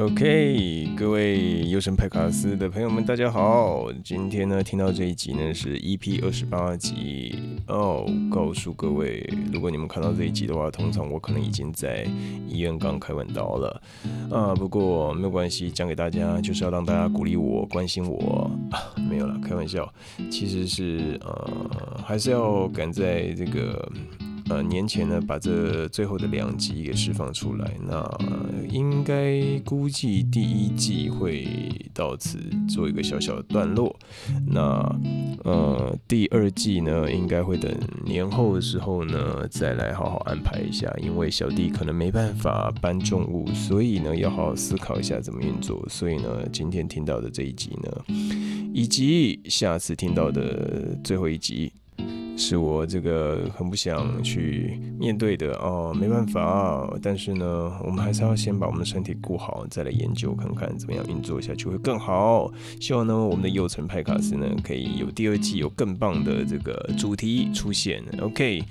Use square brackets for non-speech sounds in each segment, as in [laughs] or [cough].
OK，各位优神派卡斯的朋友们，大家好。今天呢，听到这一集呢是 EP 二十八集哦。告诉各位，如果你们看到这一集的话，通常我可能已经在医院刚开完刀了啊。不过没有关系，讲给大家就是要让大家鼓励我、关心我啊。没有了，开玩笑，其实是呃，还是要赶在这个。呃，年前呢，把这最后的两集给释放出来，那应该估计第一季会到此做一个小小的段落。那呃，第二季呢，应该会等年后的时候呢，再来好好安排一下。因为小弟可能没办法搬重物，所以呢，要好好思考一下怎么运作。所以呢，今天听到的这一集呢，以及下次听到的最后一集。是我这个很不想去面对的哦，没办法。但是呢，我们还是要先把我们的身体顾好，再来研究看看怎么样运作下去会更好。希望呢，我们的幼城派卡斯呢，可以有第二季有更棒的这个主题出现。OK。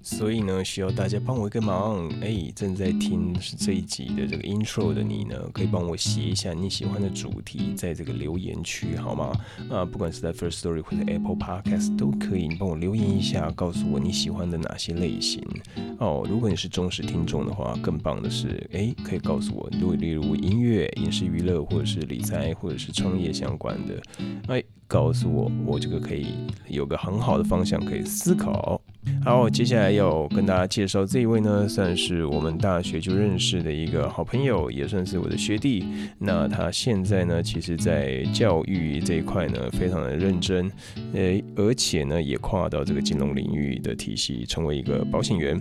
所以呢，需要大家帮我一个忙，哎，正在听是这一集的这个 intro 的你呢，可以帮我写一下你喜欢的主题，在这个留言区好吗？啊，不管是在 First Story 或者 Apple Podcast 都可以，你帮我留言一下，告诉我你喜欢的哪些类型哦。如果你是忠实听众的话，更棒的是，诶，可以告诉我，如例如音乐、影视娱乐，或者是理财，或者是创业相关的，诶。告诉我，我这个可以有个很好的方向可以思考。好，接下来要跟大家介绍这一位呢，算是我们大学就认识的一个好朋友，也算是我的学弟。那他现在呢，其实在教育这一块呢，非常的认真，呃，而且呢，也跨到这个金融领域的体系，成为一个保险员。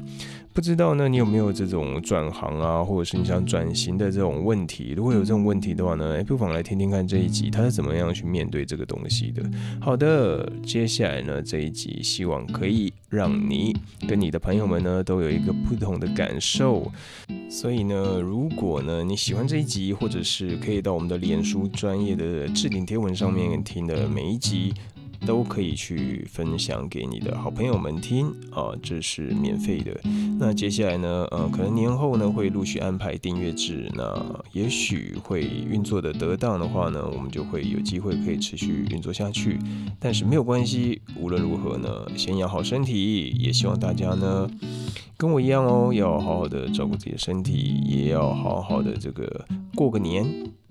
不知道呢，你有没有这种转行啊，或者是你想转型的这种问题？如果有这种问题的话呢，哎，不妨来听听看这一集他是怎么样去面对这个东西的。好的，接下来呢这一集希望可以让你跟你的朋友们呢都有一个不同的感受。所以呢，如果呢你喜欢这一集，或者是可以到我们的脸书专业的置顶贴文上面听的每一集。都可以去分享给你的好朋友们听啊，这是免费的。那接下来呢，呃，可能年后呢会陆续安排订阅制，那也许会运作的得当的话呢，我们就会有机会可以持续运作下去。但是没有关系，无论如何呢，先养好身体，也希望大家呢。跟我一样哦，要好好的照顾自己的身体，也要好好的这个过个年。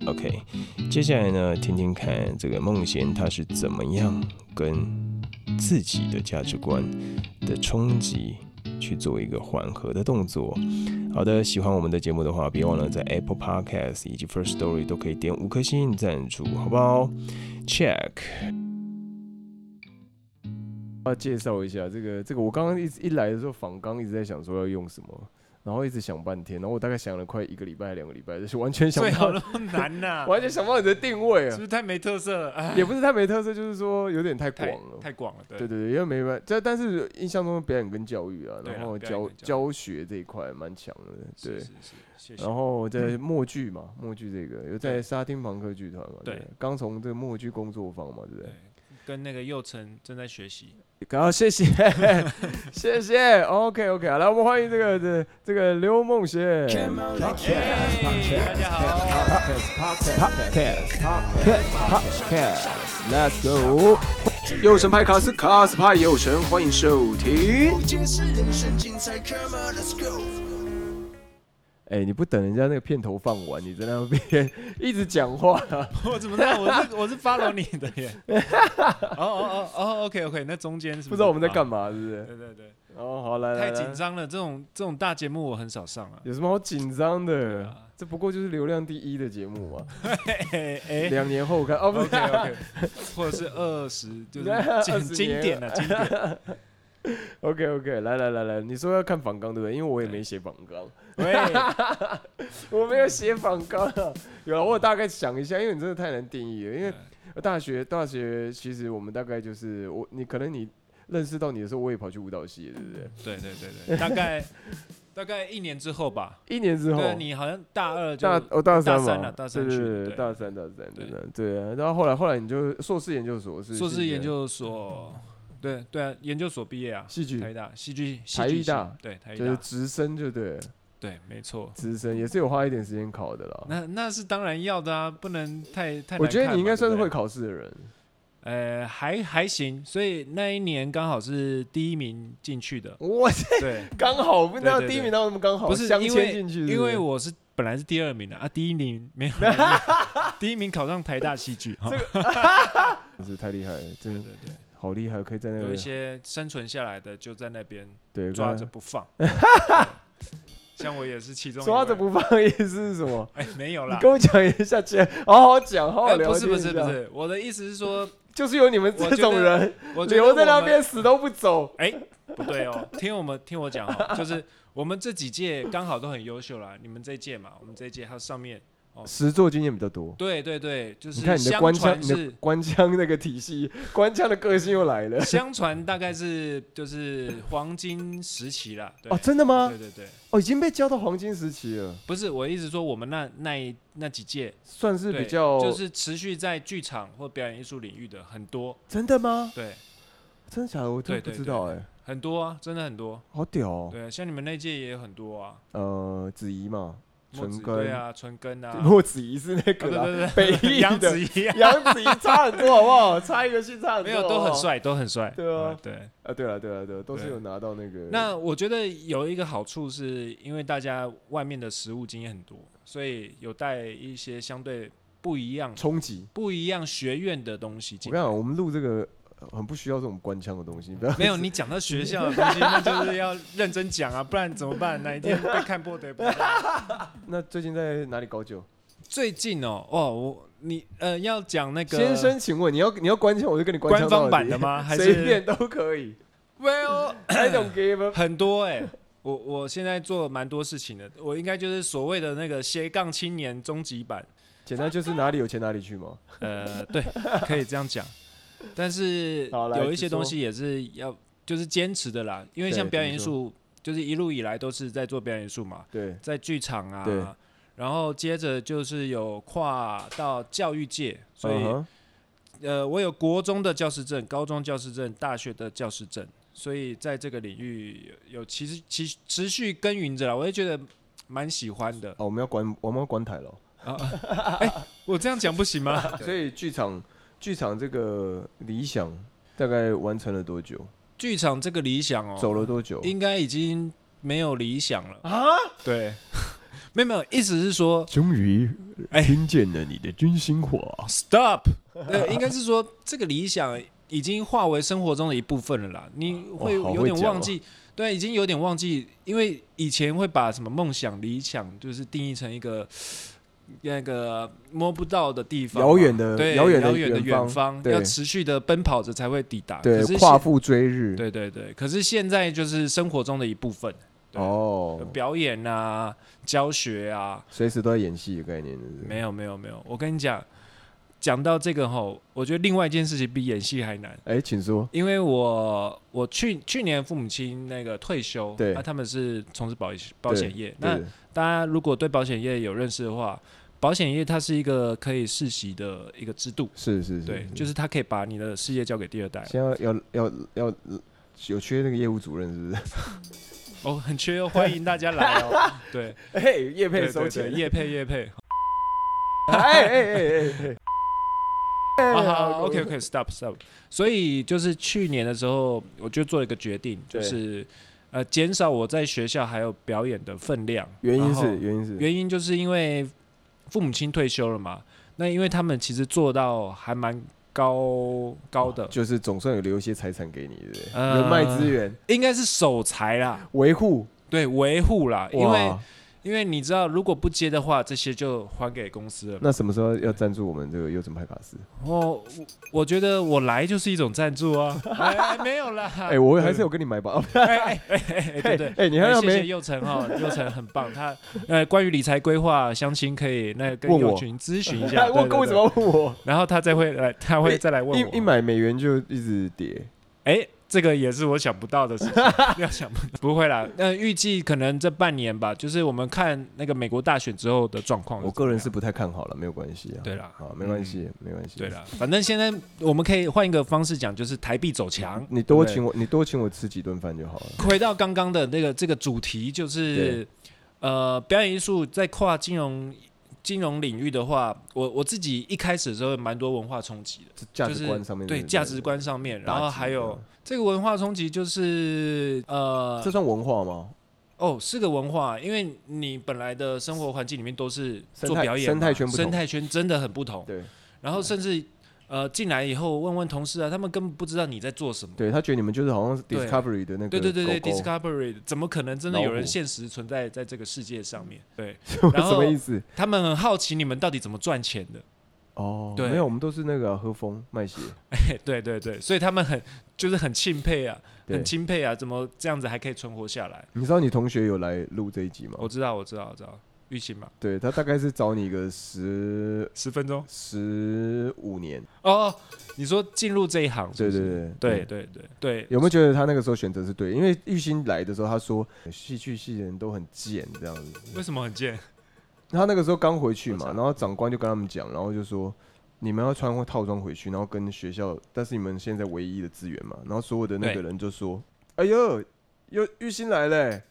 OK，接下来呢，听听看这个梦贤他是怎么样跟自己的价值观的冲击去做一个缓和的动作。好的，喜欢我们的节目的话，别忘了在 Apple Podcast 以及 First Story 都可以点五颗星赞助，好不好？Check。要介绍一下这个这个，我刚刚一一来的时候，仿刚一直在想说要用什么，然后一直想半天，然后我大概想了快一个礼拜、两个礼拜，就是完全想不到那么难呐，[laughs] 完全想不到你的定位啊，是不是太没特色？了？也不是太没特色，就是说有点太广了，太广了。对。对对，因为没办法，这但是印象中表演跟教育啊，然后教教学这一块蛮强的，对，然后在默剧嘛，默剧这个有在沙丁朋克剧团嘛，对，刚从这个默剧工作坊嘛，对不对？跟那个佑成正在学习。好，谢谢，[laughs] 谢谢，OK OK，来，我们欢迎这个这这个刘梦贤。大家好，Let's go，有神派卡斯，卡斯派有神，欢迎收听。哎，你不等人家那个片头放完，你在那边 [laughs] 一直讲话。[laughs] 我怎么知道？我是我是 follow 你的耶。[laughs] 哦哦哦哦，OK OK，那中间是不知道我们在干嘛，是不是？对对对。哦，好来来。太紧张了，这种这种大节目我很少上啊。有什么好紧张的？这不过就是流量第一的节目嘛。两年后看哦，OK OK，或者是二十，就是经典的经典。OK OK，来来来来，你说要看仿纲对不对？因为我也没写仿纲，[laughs] 我没有写仿纲啊。有，我大概想一下，因为你真的太难定义了。因为大学大学其实我们大概就是我你可能你认识到你的时候，我也跑去舞蹈系，对不对？对对对对，大概 [laughs] 大概一年之后吧。一年之后，对你好像大二大我大三了，大三对对对，大三大三对对啊。然后后来后来你就硕士研究所是硕士研究所。对对啊，研究所毕业啊，戏剧台大戏剧台艺大，对台艺大就是直升就对，对，没错。资深也是有花一点时间考的啦。那那是当然要的啊，不能太太。我觉得你应该算是会会。考试的人。呃，还还行，所以那一年刚好是第一名进去的。哇，对，刚好不知道第一名到什么刚好，不是镶因为进去因为我是本来是第二名的啊，第一名没有，[laughs] 第一名考上台大戏剧。哈 [laughs] 真是太厉害了，真的对好厉害，可以在那个有一些生存下来的就在那边对抓着不放。[laughs] 像我也是其中一抓着，不放意思是什么？[laughs] 哎，没有啦。你跟我讲一下，姐，好好讲，好好呃聊天不是不是不，是，我的意思是说，就是有你们这种人我觉得留在那我们边死都不走。哎，不对哦，听我们听我讲哦，就是我们这几届刚好都很优秀啦，你们这一届嘛，我们这一届还有上面，实作经验比较多。对对对，就是你看你的官腔，你的官腔那个体系，官腔的个性又来了。[laughs] 相传大概是就是黄金时期啦，[laughs] 对哦，真的吗对？对对，哦，已经被教到黄金时期了，不是我一直说我们那那一那几届算是比较就是持续在剧场或表演艺术领域的很多，真的吗？对，真的假的？我真不知道哎，很多啊，真的很多，好屌哦。对，像你们那届也有很多啊，呃，子怡嘛，纯根对啊，纯根啊，[laughs] 莫子怡是那啊个啦，对对北对，[laughs] 艺 [laughs] 杨子怡啊，杨子怡差很多，好不好？差一个姓差很多，没有都。很帅，都很帅，对啊嗯对。啊，对啊，对啊，都是有拿到那个。那我觉得有一个好处是，因为大家外面的食物经验很多，所以有带一些相对不一样、冲击。不一样学院的东西进来。我跟你讲，我们录这个呃很不需要这种官腔的东西，不要没有，你讲到学校的 [laughs] 东西，那就是要认真讲啊，不然怎么办？哪一天被看破的也不。[laughs] 那最近在哪里搞酒？最近哦，哦，我你呃要讲那个先生，请问你要你要官腔，我就跟你官方版的吗？[laughs] 还是随便都可以。Well [coughs] I don't give [coughs] 很多哎、我我现在做蛮多事情的，我应该就是所谓的那个斜杠青年终极版。简单就是哪里有钱哪里去嘛。呃，对，可以这样讲。但是有一些东西也是要就是坚持的啦，因为像表演艺术，就是一路以来都是在做表演艺术嘛，对，在剧场啊，然后接着就是有跨到教育界，所以、呃，我有国中的教师证、高中教师证、大学的教师证，所以在这个领域有有其实其实持续耕耘着啦，我也觉得蛮喜欢的。哦，我们要关我们要关台了。我这样讲不行吗？[laughs] 所以剧场剧场这个理想大概完成了多久？剧场这个理想哦，走了多久？应该已经没有理想了。啊！对，[laughs] 没有没有，意思是说终于哎听见了你的真心话。，stop，对，应该是说这个理想已经化为生活中的一部分了啦。你会有点忘记，对，已经有点忘记，因为以前会把什么梦想、理想，就是定义成一个。那个摸不到的地方，遥远的对遥远的遥远方要持续的奔跑着才会抵达。对可是，现夸父追日。对对对，可是现在就是生活中的一部分，哦，表演啊、教学啊，随时都在演戏的概念，没有没有没有，我跟你讲，讲到这个吼，我觉得另外一件事情比演戏还难，哎，请说。因为我我去去年父母亲那个退休，对。那、他们是从事保保险业，那大家如果对保险业有认识的话，保险业它是一个可以世袭的一个制度，是是是，对，就是它可以把你的事业交给第二代。现在要要要要有缺那个业务主任，是不是？[laughs] 哦，很缺哦，欢迎大家来哦。[laughs] [laughs] 对，嘿，叶对配收钱，叶配叶配。哎哎哎哎哎，好好，OK OK stop stop。所以就是去年的时候，我就做了一个决定，就是呃减少我在学校还有表演的分量。原因是原因是原因就是因为父母亲退休了嘛，那因为他们其实做到还蛮高高的，就是总算有留一些财产给你，对不对？呃人脉资源。应该是守财啦，维护，对维护啦，因为哇因为你知道，如果不接的话，这些就还给公司了。那什么时候要赞助我们这个优胜派卡斯？哦，我我觉得我来就是一种赞助啊，没有啦，[laughs] 哎，我还是有跟你买吧。哎哎哎对对，哎，你还要谢谢佑成哈，佑成很棒，他呃关于理财规划、相亲可以那个跟群咨询一下，[laughs] 对问对对。为什么要问我？然后他再会来，他会再来问一一我，买美元就一直跌，哎，这个也是我想不到的事情，[laughs] 不要想不到，不会啦，那预计可能这半年吧，就是我们看那个美国大选之后的状况。我个人是不太看好了，没有关系啊。对啦好，没关系，没关系。对了，反正现在我们可以换一个方式讲，就是台币走强。你多请我，你多请我吃几顿饭就好了。回到刚刚的那个这个主题，就是呃，表演艺术在跨金融金融领域的话，我我自己一开始的时候蛮多文化冲击的，价值观上面对价值观上面，然后还有这个文化冲击就是呃这，算文化吗？哦，是个文化，因为你本来的生活环境里面都是做表演嘛，生态圈生态圈真的很不同。对，然后甚至呃进来以后问问同事啊，他们根本不知道你在做什么。对他觉得你们就是好像是 Discovery 的那个对对对，Discovery 怎么可能真的有人现实存在在这个世界上面？对什然后么意思？他们很好奇你们到底怎么赚钱的。哦，对没有，我们都是那个啊喝风卖血，哎 [laughs] 对对对，所以他们很就是很钦佩啊，很钦佩啊，怎么这样子还可以存活下来？你知道你同学有来录这一集吗？我知道，我知道，我知道，玉鑫嘛，对他大概是找你个十十分钟十五年，哦。你说进入这一行对对对对对，有没有觉得他那个时候选择是对？因为玉鑫来的时候，他说戏剧系的人都很贱这样子。为什么很贱？他那个时候刚回去嘛，然后长官就跟他们讲，然后就说你们要穿套装回去，然后跟学校，但是你们现在唯一的资源嘛，然后所有的那个人就说：“哎呦，又玉鑫来嘞、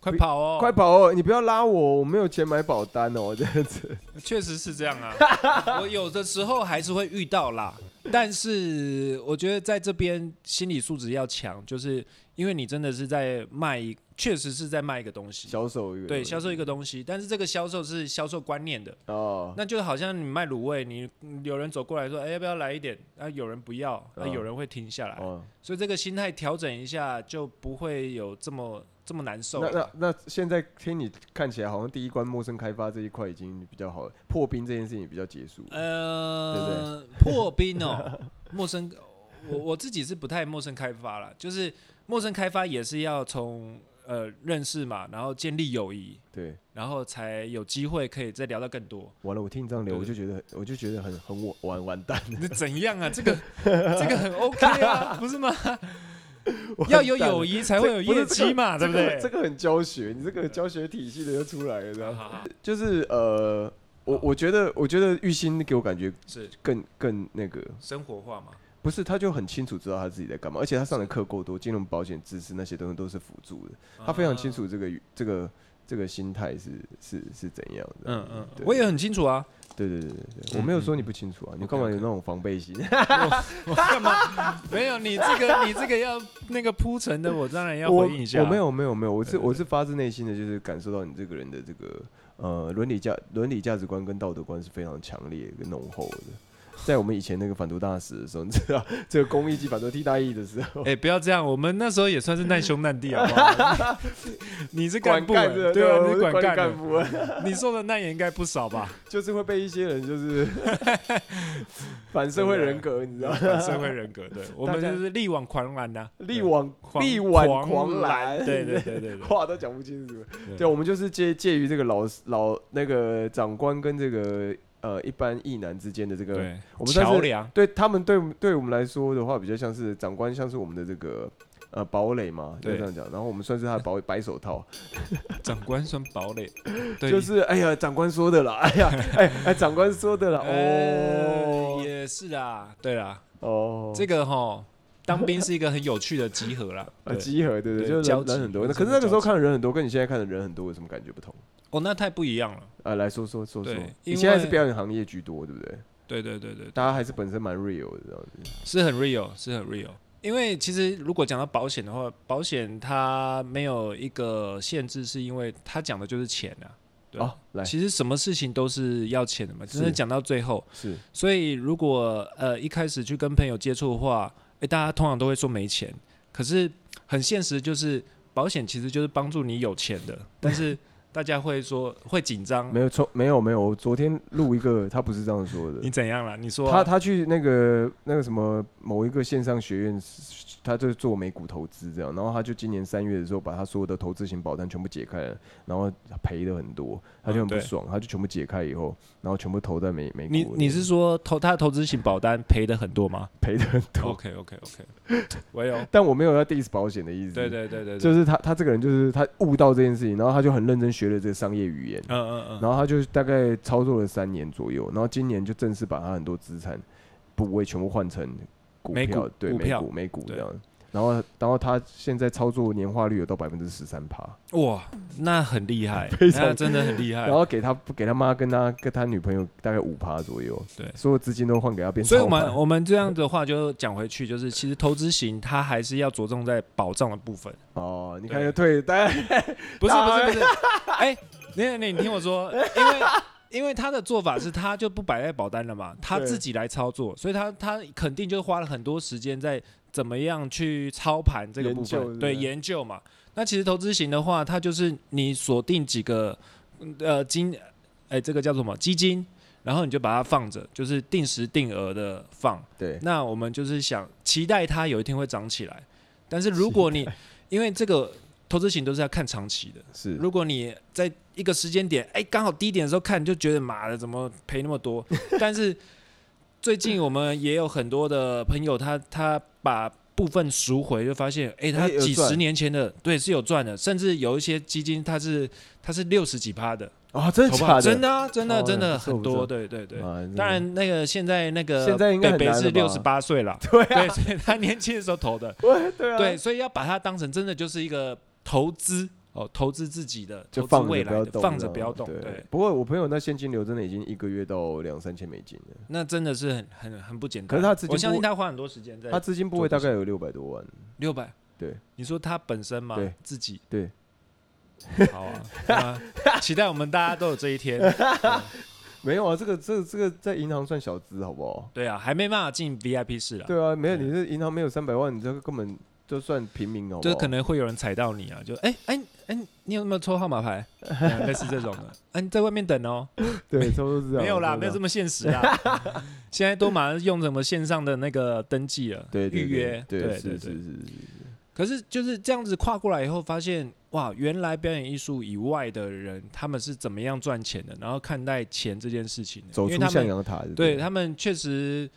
快跑哦！快跑哦！你不要拉我，我没有钱买保单哦，这样子。[laughs] 确实是这样啊，[laughs] 我有的时候还是会遇到啦，但是我觉得在这边心理素质要强，就是因为你真的是在卖一，确实是在卖一个东西，销售一个对，销售一个东西，但是这个销售是销售观念的，哦，那就好像你卖卤味，你有人走过来说，哎、要不要来一点？啊，有人不要，啊，嗯有人会停下来，哦，所以这个心态调整一下，就不会有这么这么难受那了。那那现在听你看起来好像第一关陌生开发这一块已经比较好了，破冰这件事情比较结束。呃，破冰哦，[laughs] 陌生，我我自己是不太陌生开发了，就是陌生开发也是要从呃认识嘛，然后建立友谊，对，然后才有机会可以再聊到更多。完了，我听你这样聊，我就觉得我就觉得很很完完完蛋。[laughs] 那怎样啊？这个 [laughs] 这个很 OK 啊，[laughs] 不是吗？要有友谊才会有业绩嘛，对不对？这个很教学，你这个教学体系的就出来了，这样。好好好就是呃，我我觉得我觉得玉鑫给我感觉是更更那个，生活化嘛。不是他就很清楚知道他自己在干嘛，而且他上的课够多，金融保险知识那些东西都是辅助的，他非常清楚这个这个这个心态是是是怎样的。嗯嗯，对我也很清楚啊。对对对对对，嗯我没有说你不清楚啊，你干嘛有那种防备心？我干嘛？没有你这个你这个要那个铺陈的，我当然要我回应一下。我没有没有没有，我是我是发自内心的，就是感受到你这个人的这个呃伦理价伦理价值观跟道德观是非常强烈跟浓厚的。在我们以前那个反毒大使的时候，你知道这个公益及反毒替代役的时候，哎、不要这样，我们那时候也算是难兄难弟，好不好？你是干部、对啊，你是管干部啊，你受的难也应该不少吧？[laughs] 就是会被一些人就是反社会人格，你知道吗？反社会人格，对 [laughs] 我们就是力挽狂澜呐、力挽狂力挽狂狂澜，对对对对对话都讲不清楚。对对，我们就是介介于这个老老那个长官跟这个呃一般役男之间的这个，对，我们算是桥梁，对他们对对我们来说的话，比较像是长官，像是我们的这个呃堡垒嘛，就对这样讲。然后我们算是他的白白手套，[laughs] 长官算堡垒，[laughs] 对，就是哎呀，长官说的啦，哎呀，哎哎，长官说的啦，[laughs] 呃哦也是啊，对啦，哦，这个哈，当兵是一个很有趣的集合啦。呃集合，对对，就是人人很多。那可是那个时候看的人很多，跟你现在看的人很多有什么感觉不同？哦，那太不一样了。呃，来说说说说对，你因现在是表演行业居多，对不对？对对对对，大家还是本身蛮 real 的这样子。是很 real，是很 real。因为其实如果讲到保险的话，保险它没有一个限制，是因为它讲的就是钱啊。对哦，来其实什么事情都是要钱的嘛，只是是讲到最后。是所以如果呃一开始去跟朋友接触的话，诶，大家通常都会说没钱，可是很现实，就是保险其实就是帮助你有钱的，但是大家会说会紧张没。有错，没有没有。我昨天录一个，他不是这样说的你。怎样了？你说啊、他他去那个那个什么某一个线上学院，他就做美股投资这样，然后他就今年三月的时候把他所有的投资型保单全部解开了，然后赔的很多，他就很不爽，他就全部解开以后，然后全部投在美美股。你你是说投他的投资型保单赔的很多吗赔的很多？？OK OK OK，我 [laughs] 有。[laughs] 但我没有要 diss 保险的意思。对对对就是他他这个人就是他悟到这件事情，然后他就很认真学了这个商业语言，嗯嗯嗯，然后他就大概操作了三年左右，然后今年就正式把他很多资产部位全部换成股票，对美股美股这样。然后然后他现在操作年化率有到百分之十三趴，哇，那很厉害，[laughs] 非常那真的很厉害。然。后给他给他妈跟他跟他女朋友大概五趴左右，对。所有资金都换给他变所以我，们我们这样的话就讲回去，就是其实投资型它还是要着重在保障的部分，哦，你看对就退，大家不是不是不是，[laughs] 哎，你你你听我说，因为因为他的做法是他就不摆在保单了嘛，他自己来操作，所以他他肯定就花了很多时间在怎么样去操盘这个部分，对。研究嘛。那其实投资型的话，它就是你锁定几个呃金，哎，这个叫做什么基金，然后你就把它放着，就是定时定额的放。对。那我们就是想期待它有一天会涨起来，但是如果你因为这个投资型都是要看长期的，是。如果你在一个时间点，哎，刚好低点的时候看，就觉得妈的怎么赔那么多？[laughs] 但是最近我们也有很多的朋友，他他把部分赎回，就发现，哎，他几十年前的对是有赚的，甚至有一些基金它是它是六十几趴的，哦，真的投假的？真的啊，真的哦真的很多，对对对。当然，那个现在那个现在应该是六十八岁了，对啊。对，所以他年轻的时候投的，对 [laughs] 对啊，对，所以要把它当成真的就是一个投资哦，投资自己的，就放未来放着不要动。对对，不过我朋友那现金流真的已经一个月到两三千美金了，那真的是很很很不简单。可是他资金我相信他花很多时间在他资金部位大概有六百多万。六百。对，你说他本身吗？对，自己。对。好啊，那期待我们大家都有这一天。[laughs] 没有啊，这个这个这个在银行算小资，好不好？对啊，还没办法进 VIP 室了。对啊，没有，你这银行没有三百万，你这个根本就算平民，好不好？就可能会有人踩到你啊，就哎哎哎，你有没有抽号码牌？[laughs] 对类似这种的，哎、你在外面等哦。[laughs] 对，差不多是这样。没有啦，没有这么么现实啦。[laughs] 现在都马上用什么线上的那个登记了，对对预约，对对对是是是。是，可是就是这样子跨过来以后，发现哇，原来表演艺术以外的人，他们是怎么样赚钱的，然后看待钱这件事情的，走出象牙塔，对他们确实。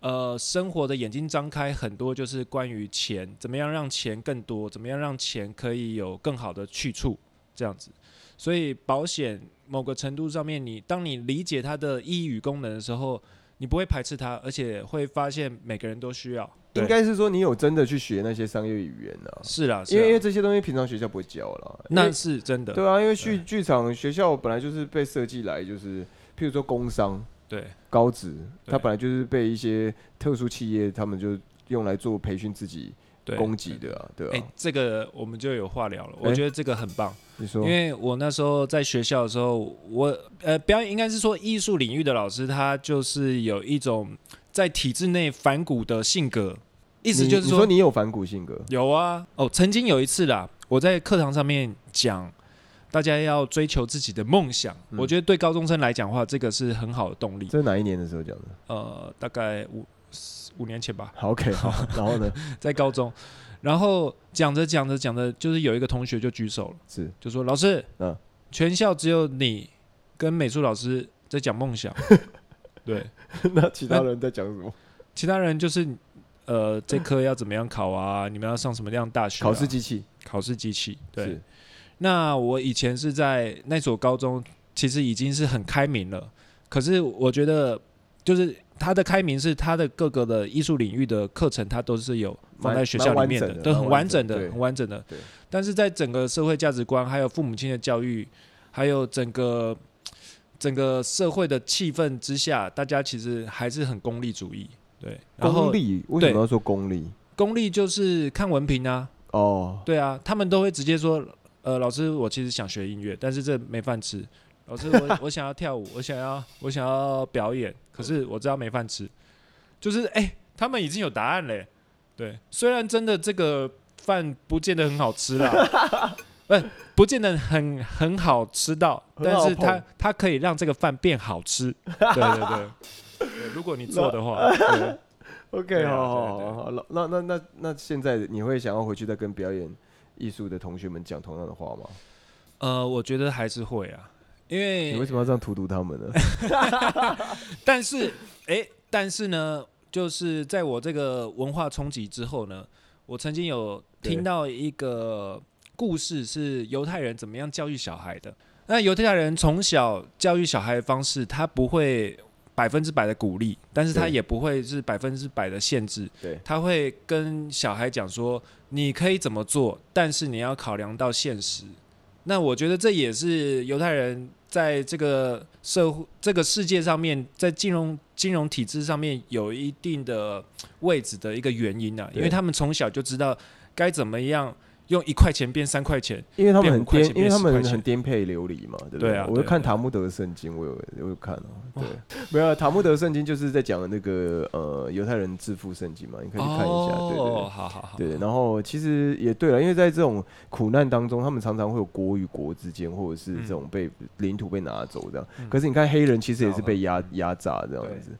呃，生活的眼睛张开，很多就是关于钱，怎么样让钱更多，怎么样让钱可以有更好的去处，这样子。所以保险某个程度上面你，当你理解它的意义与功能的时候，你不会排斥它，而且会发现每个人都需要。应该是说你有真的去学那些商业语言啊，是啦，是因为因为这些东西平常学校不会教了。那是真的。对啊，因为剧剧场学校本来就是被设计来就是，譬如说工商对。高职，对。它本来就是被一些特殊企业他们就用来做培训自己对，供给的啊，对哎、啊。这个我们就有话聊了。我哎觉得这个很棒，你说。因，为我那时候在学校的时候，我呃表演应该是说艺术领域的老师，他就是有一种在体制内反骨的性格，意思就是你说你有反骨性格，有啊，哦，曾经有一次啦，我在课堂上面讲，大家要追求自己的梦想。嗯我觉得对高中生来讲的话，这个是很好的动力。这是哪一年的时候讲的呃，大概五五年前吧，好？OK，[laughs] 好，然后呢？在高中，然后讲着讲着讲着，就是有一个同学就举手了，是就说：“老师，嗯全校只有你跟美术老师在讲梦想，[laughs] 对，那其他人在讲什么？其他人就是呃，这科要怎么样考啊？你们要上什么样的大学、啊？考试机器，考试机器，对。是那我以前是在那所高中，其实已经是很开明了。可是我觉得，就是他的开明是他的各个的艺术领域的课程，他都是有放在学校里面的，都很完整的，很完整的。但是在整个社会价值观，还有父母亲的教育，还有整个整个社会的气氛之下，大家其实还是很功利主义。对，然后功利，为什么要说功利？功利就是看文凭啊，哦，对啊，他们都会直接说，呃，老师，我其实想学音乐，但是这没饭吃。老师，[laughs] 我我想要跳舞，我想要我想要表演，可是我知道没饭吃。就是哎、他们已经有答案嘞。对，虽然真的这个饭不见得很好吃啦，[laughs] 不不见得很很好吃到，但是它它可以让这个饭变好吃。[laughs] 对对对。对如果你做的话，OK，好好好，那那那那现在你会想要回去再跟表演艺术的同学们讲同样的话吗？呃，我觉得还是会啊，因为你为什么要这样荼毒他们呢？[laughs] 但是，哎、但是呢，就是在我这个文化冲击之后呢，我曾经有听到一个故事，是犹太人怎么样教育小孩的。那犹太人从小教育小孩的方式，他不会百分之百的鼓励，但是他也不会是百分之百的限制。对他会跟小孩讲说，你可以怎么做，但是你要考量到现实。那我觉得这也是犹太人在这个社会、这个世界上面，在金融金融体制上面有一定的位置的一个原因啊，因为他们从小就知道该怎么样用一块钱变三块钱。因为他们很颠，因为他们很颠沛流离嘛，对不对？啊我就看塔木德圣经，我有我有看哦、哇。对，没有啊塔木德圣经就是在讲那个呃犹太人致富圣经嘛，你可以去看一下，对对哦，对。好好好，对，然后其实也对了，因为在这种苦难当中，他们常常会有国与国之间，或者是这种被领土被拿走这样。嗯。可是你看黑人其实也是被压压榨这样子，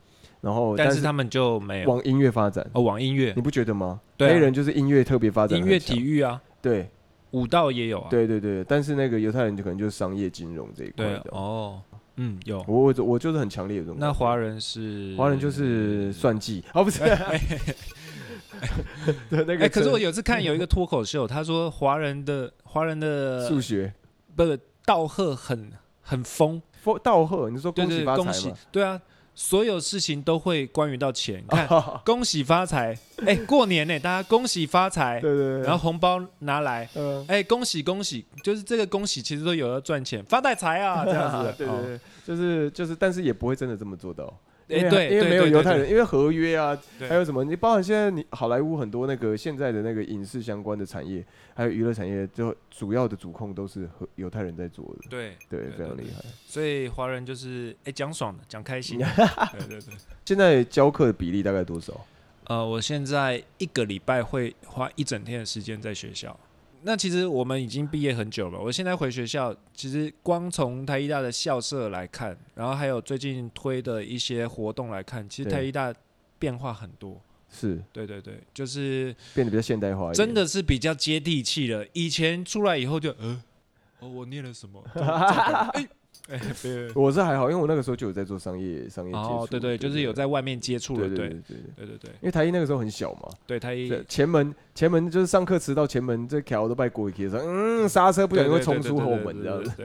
然后但是他们就没有。往音乐发展，哦，往音乐。你、不觉得吗？对啊。黑人就是音乐特别发展音乐体育啊，对武道也有啊。对对对，但是那个犹太人就可能就是商业金融这一块对的。哦，嗯，有。我我我就是很强烈的这种感觉。那华人是华人就是算计，[laughs] 哦不是，[laughs] 对那个哎，可是我有次看有一个脱口秀，他说华人的华人的数学不是道贺很很疯，佛道贺，你说对对，恭喜发恭喜财嘛？，对啊，所有事情都会关于到钱。你 [laughs] 看，啊恭喜发财，哎，过年呢，大家恭喜发财对，对对，然后红包拿来，嗯，哎，恭喜恭喜，就是这个恭喜其实都有要赚钱，发大财啊，这样子。[laughs] 对对哦。对，就是就是，但是也不会真的这么做到。因哎，为对，因为没有犹太，人，因为合约啊，还有什么？你包含现在你好莱坞很多那个现在的那个影视相关的产业，还有娱乐产业，就主要的主控都是和犹太人在做的，对对，对对非常厉害。所以华人就是哎讲爽的，讲开心。[laughs] 对对对。现在教课的比例大概多少？呃，我现在一个礼拜会花一整天的时间在学校。那其实我们已经毕业很久了。我现在回学校，其实光从台医大的校舍来看，然后还有最近推的一些活动来看，其实对台医大变化很多。是对对对，就是变得比较现代化一点，真的是比较接地气了。以前出来以后就，呃，哦，我念了什么？[laughs] 我是还好，因为我那个时候就有在做商业商业接触。哦，对对，就是有在外面接触了，对对对对对因为台一那个时候很小嘛，对，台一前门前门就是上课迟到，前门这条都拜过一贴上，嗯，刹车不小心会冲出后门这样子，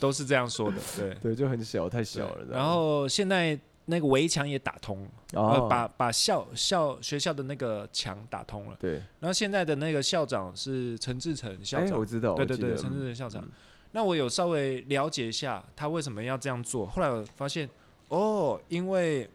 都是这样说的，对。对，就很小，太小了。然后现在那个围墙也打通了，呃，哦，把把校校学校的那个墙打通了。对，然后现在的那个校长是陈志成校哎，长我，知道，对对对，陈志成校长嗯。那我有稍微了解一下他为什么要这样做，后来我发现，哦，因为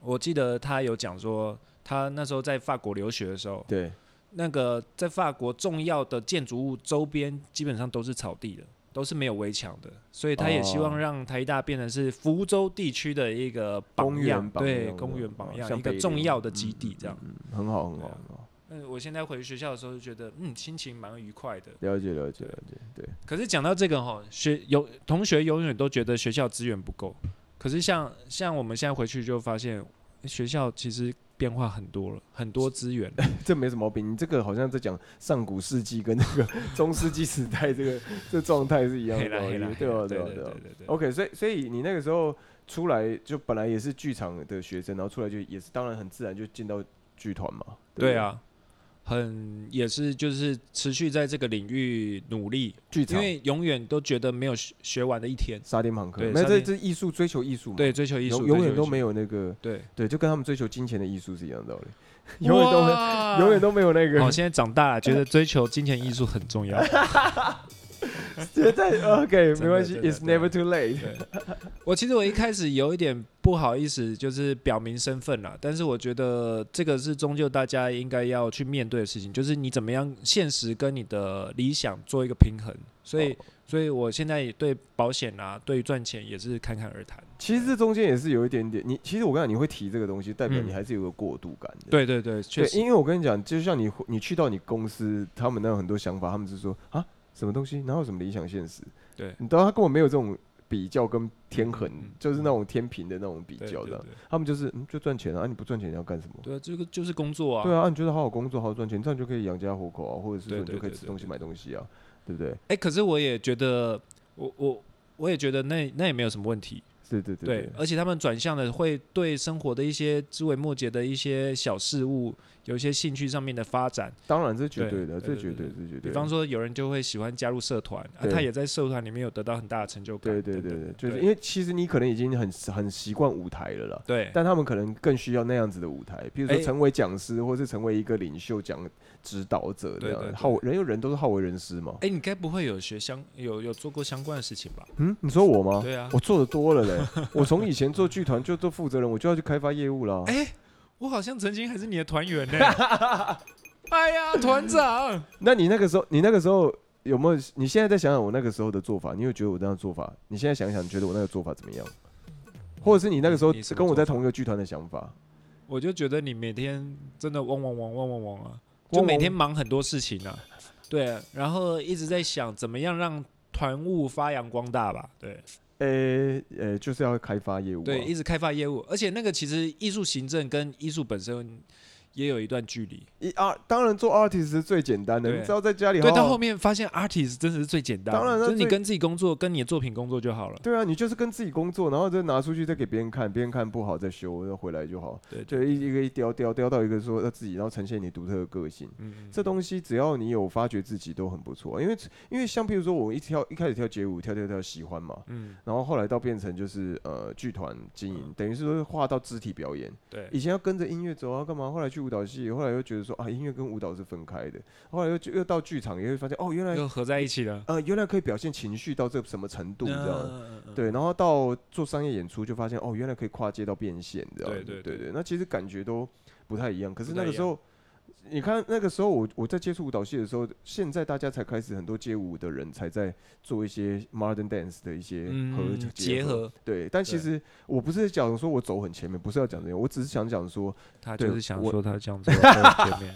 我记得他有讲说，他那时候在法国留学的时候，对，那个在法国重要的建筑物周边基本上都是草地的，都是没有围墙的，所以他也希望哦。让台大变成是福州地区的一个榜样，榜对，公园榜样，一个重要的基地这样。嗯，很好，很好，很好，嗯，我现在回学校的时候就觉得，嗯，心情蛮愉快的。了解，了解，了解，对，可是讲到这个哈，学有同学永远都觉得学校资源不够，可是像像我们现在回去就发现，学校其实变化很多了，很多资源。[laughs] 这没什么毛病。你这个好像在讲上古世纪跟那个 [laughs] 中世纪时代这个这状态是一样的对吧？对对吧？对吧对对。OK，所以所以你那个时候出来就本来也是剧场的学生，然后出来就也是当然很自然就进到剧团嘛。不对，啊，很也是就是持续在这个领域努力，因为永远都觉得没有学学完的一天。沙丁庞克，对没有这这艺术追求艺术嘛，对，追求艺术永永远都没有有那个对，对，就跟他们追求金钱的艺术是一样的道理，[laughs] 永远都永远都没有那个哦，现在长大了，觉得追求金钱艺术很重要。[laughs] [laughs] 现在 OK 的没关系，It's never too late。[laughs] 我其实我一开始有一点不好意思，就是表明身份啦。但是我觉得这个是终究大家应该要去面对的事情，就是你怎么样现实跟你的理想做一个平衡。所以，所以我现在也对保险啊，对赚钱也是侃侃而谈。其实这中间也是有一点点，你其实我跟你讲，你会提这个东西，代表嗯你还是有个过渡感的。对对对，确对，实，因为我跟你讲，就像你你去到你公司，他们那有很多想法，他们是说啊，什么东西，哪有什么理想现实？对你知道他根本没有这种比较跟天衡，嗯嗯就是那种天平的那种比较的。他们就是嗯，就赚钱啊，啊你不赚钱你要干什么？对啊，这个就是工作啊。对啊，啊你觉得好好工作，好好赚钱，这样就可以养家糊口啊，或者是说你就可以吃东西买东西啊，对不对？哎、可是我也觉得，我我我也觉得那那也没有什么问题。对对对对，而且他们转向的会对生活的一些枝微末节的一些小事物有一些兴趣上面的发展。当然这绝对的，这绝对，对这绝对。比方说，有人就会喜欢加入社团，啊，他也在社团里面有得到很大的成就感。对对对对，就是因为其实你可能已经很很习惯舞台了啦，对但他们可能更需要那样子的舞台，比如说哎成为讲师，或是成为一个领袖讲指导者这样。好人有人都是好为人师嘛。哎，你该不会有学相有有做过相关的事情吧？嗯，你说我吗？对啊我做的多了嘞。我从以前做剧团就做负责人，我就要去开发业务了。哎，我好像曾经还是你的团员呢。[laughs] 哎呀，团长，那你那个时候，你那个时候有没有？你现在再想想我那个时候的做法，你有觉得我那样做法？你现在想想，你觉得我那个做法怎么样？或者是你那个时候你什么跟我在同一个剧团的想法？我就觉得你每天真的汪汪汪汪汪汪啊，就每天忙很多事情啊，对啊，然后一直在想怎么样让团务发扬光大吧，对呃呃，就是要开发业务、对，一直开发业务，而且那个其实艺术行政跟艺术本身也有一段距离，一啊，当然做 artist 是最简单的，你只要在家里好对，到后面发现 artist 真的是最简单的，当然就是你跟自己工作，跟你的作品工作就好了，对啊，你就是跟自己工作，然后再拿出去再给别人看，别人看不好再修，再回来就好。对就一一个一雕雕雕到一个说要自己，然后呈现你独特的个性。嗯，嗯这东西只要你有发掘自己都很不错，因为因为像譬如说我一跳一开始跳街舞，跳跳跳喜欢嘛，嗯，然后后来到变成就是呃剧团经营，等于是说画到肢体表演。对，以前要跟着音乐走啊，干嘛？后来去舞蹈系，后来又觉得说啊，音乐跟舞蹈是分开的。后来又又到剧场，也会发现哦，原来又合在一起了，呃原来可以表现情绪到这什么程度这样。嗯，嗯嗯对，然后到做商业演出就发现哦，原来可以跨界到变现这样子。对对对对对，那其实感觉都不太一样。可是那个时候，你看那个时候我我在接触舞蹈系的时候，现在大家才开始很多街舞的人才在做一些 modern dance 的一些合嗯，结合。合，对，但其实我不是讲说我走很前面，不是要讲这个，我只是想讲说，他就是想我说他这样做在前面，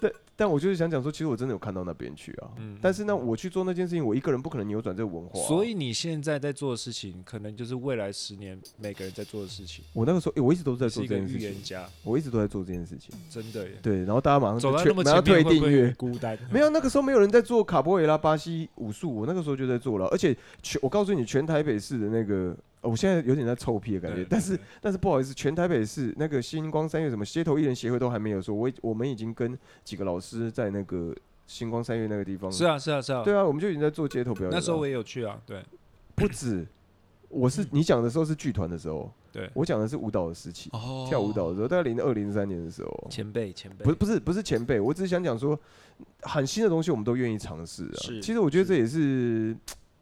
[laughs] 但我就是想讲说，其实我真的有看到那边去啊。嗯但是呢，我去做那件事情，我一个人不可能扭转这个文化啊、所以你现在在做的事情，可能就是未来十年每个人在做的事情。我那个时候，诶我一直都在做这件事情，预言家，我一直都在做这件事情。真的耶。对，然后大家马上走到那么前面，退订阅会不会，孤单？[laughs] 没有，那个时候没有人在做卡波维拉巴西武术，我那个时候就在做了，而且全我告诉你，全台北市的那个，呃我现在有点在臭屁的感觉，但是但是不好意思，全台北市那个星光三月什么街头艺人协会都还没有说，我我们已经跟几个老师在那个星光三月那个地方，是啊，是啊，是啊。对啊，我们就已经在做街头表演了。那时候我也有去啊，对不止，我是你讲的时候是剧团的时候，对。我讲的是舞蹈的时期，哦跳舞蹈的时候，大概零二零三年的时候，前辈前辈不是不是不是前辈，我只是想讲说，很新的东西我们都愿意尝试啊。是其实我觉得这也是